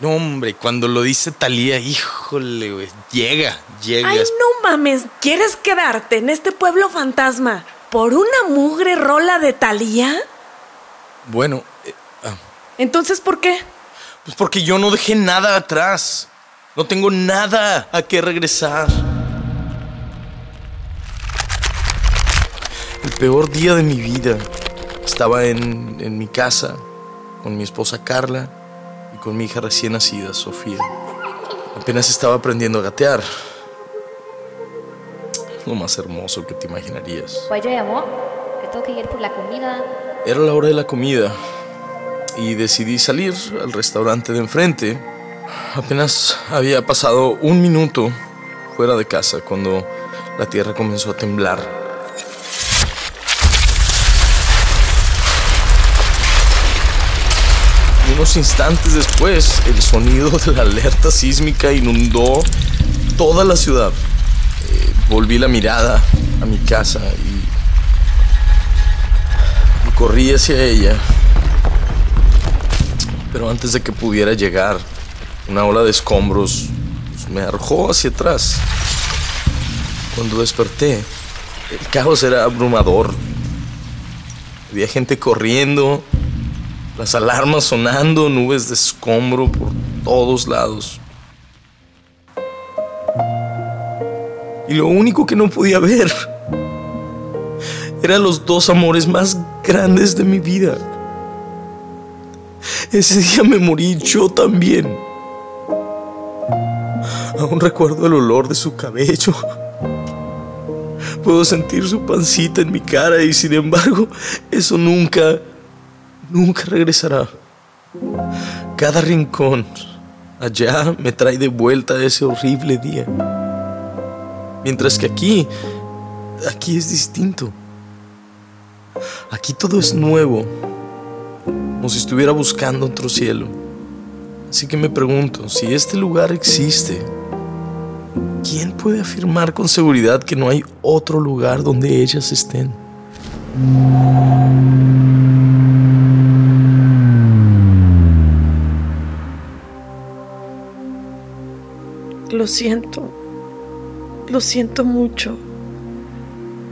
No, hombre, cuando lo dice Talía, híjole, güey, llega, llega. Ay, no mames, ¿quieres quedarte en este pueblo fantasma por una mugre rola de Talía? Bueno, eh, ah, Entonces, ¿por qué? pues porque yo no dejé nada atrás. No tengo nada a qué regresar. El peor día de mi vida. Estaba en, en mi casa con mi esposa Carla con mi hija recién nacida, Sofía. Apenas estaba aprendiendo a gatear. Lo más hermoso que te imaginarías. Pues yo amor, que tengo que ir por la comida. Era la hora de la comida y decidí salir al restaurante de enfrente. Apenas había pasado un minuto fuera de casa cuando la tierra comenzó a temblar. Unos instantes después, el sonido de la alerta sísmica inundó toda la ciudad. Eh, volví la mirada a mi casa y corrí hacia ella. Pero antes de que pudiera llegar, una ola de escombros me arrojó hacia atrás. Cuando desperté, el caos era abrumador. Había gente corriendo, las alarmas sonando, nubes de escombro por todos lados. Y lo único que no podía ver eran los dos amores más grandes de mi vida. Ese día me morí yo también. Aún recuerdo el olor de su cabello. Puedo sentir su pancita en mi cara y sin embargo eso nunca, nunca regresará. Cada rincón allá me trae de vuelta ese horrible día. Mientras que aquí, aquí es distinto. Aquí todo es nuevo, como si estuviera buscando otro cielo. Así que me pregunto, si este lugar existe, ¿quién puede afirmar con seguridad que no hay otro lugar donde ellas estén? Lo siento. Lo siento mucho.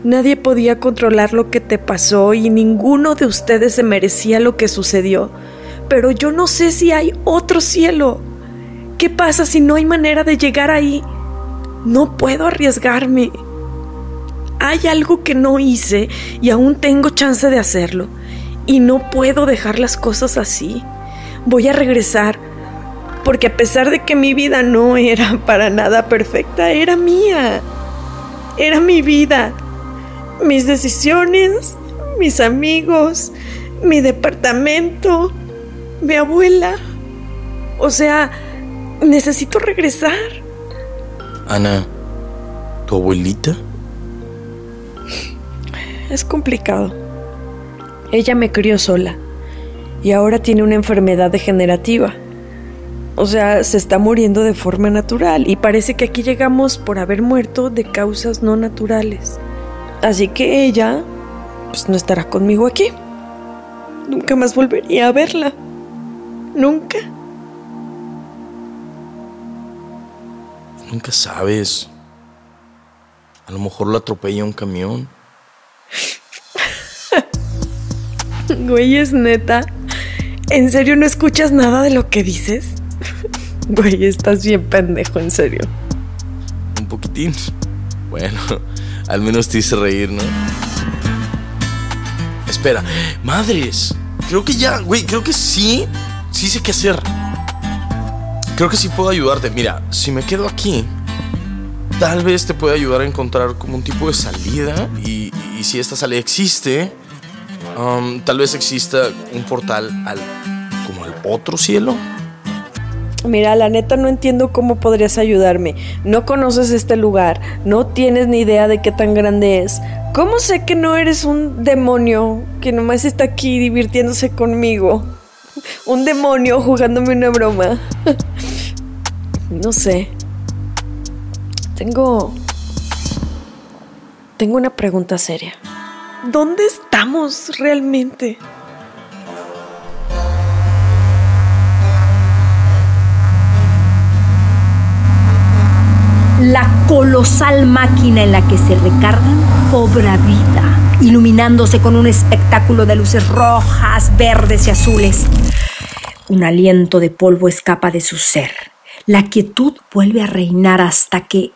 Nadie podía controlar lo que te pasó y ninguno de ustedes se merecía lo que sucedió. Pero yo no sé si hay otro cielo. ¿Qué pasa si no hay manera de llegar ahí? No puedo arriesgarme. Hay algo que no hice y aún tengo chance de hacerlo. Y no puedo dejar las cosas así. Voy a regresar. Porque a pesar de que mi vida no era para nada perfecta, era mía. Era mi vida mis decisiones, mis amigos, mi departamento, mi abuela. O sea, necesito regresar. Ana, ¿tu abuelita? Es complicado. Ella me crió sola y ahora tiene una enfermedad degenerativa. O sea, se está muriendo de forma natural y parece que aquí llegamos por haber muerto de causas no naturales. Así que ella, pues no estará conmigo aquí. Nunca más volvería a verla. Nunca. Nunca sabes. A lo mejor la atropella un camión. Güey, es neta. ¿En serio no escuchas nada de lo que dices? Güey, estás bien pendejo, en serio. Un poquitín. Bueno, al menos te hice reír, ¿no? Espera, madres. Creo que ya, güey, creo que sí. Sí sé qué hacer. Creo que sí puedo ayudarte. Mira, si me quedo aquí, tal vez te pueda ayudar a encontrar como un tipo de salida. Y, y si esta salida existe, um, tal vez exista un portal al. como al otro cielo. Mira, la neta no entiendo cómo podrías ayudarme. No conoces este lugar, no tienes ni idea de qué tan grande es. ¿Cómo sé que no eres un demonio que nomás está aquí divirtiéndose conmigo? Un demonio jugándome una broma. No sé. Tengo... Tengo una pregunta seria. ¿Dónde estamos realmente? Colosal máquina en la que se recargan cobra vida, iluminándose con un espectáculo de luces rojas, verdes y azules. Un aliento de polvo escapa de su ser. La quietud vuelve a reinar hasta que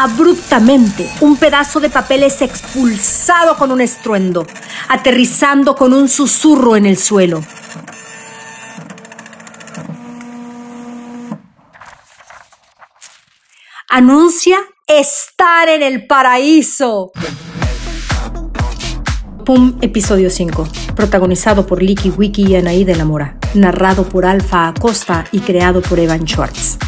Abruptamente, un pedazo de papel es expulsado con un estruendo, aterrizando con un susurro en el suelo. Anuncia estar en el paraíso. Pum, episodio 5. Protagonizado por Licky Wiki y Anaí de la Mora. Narrado por Alfa Acosta y creado por Evan Schwartz.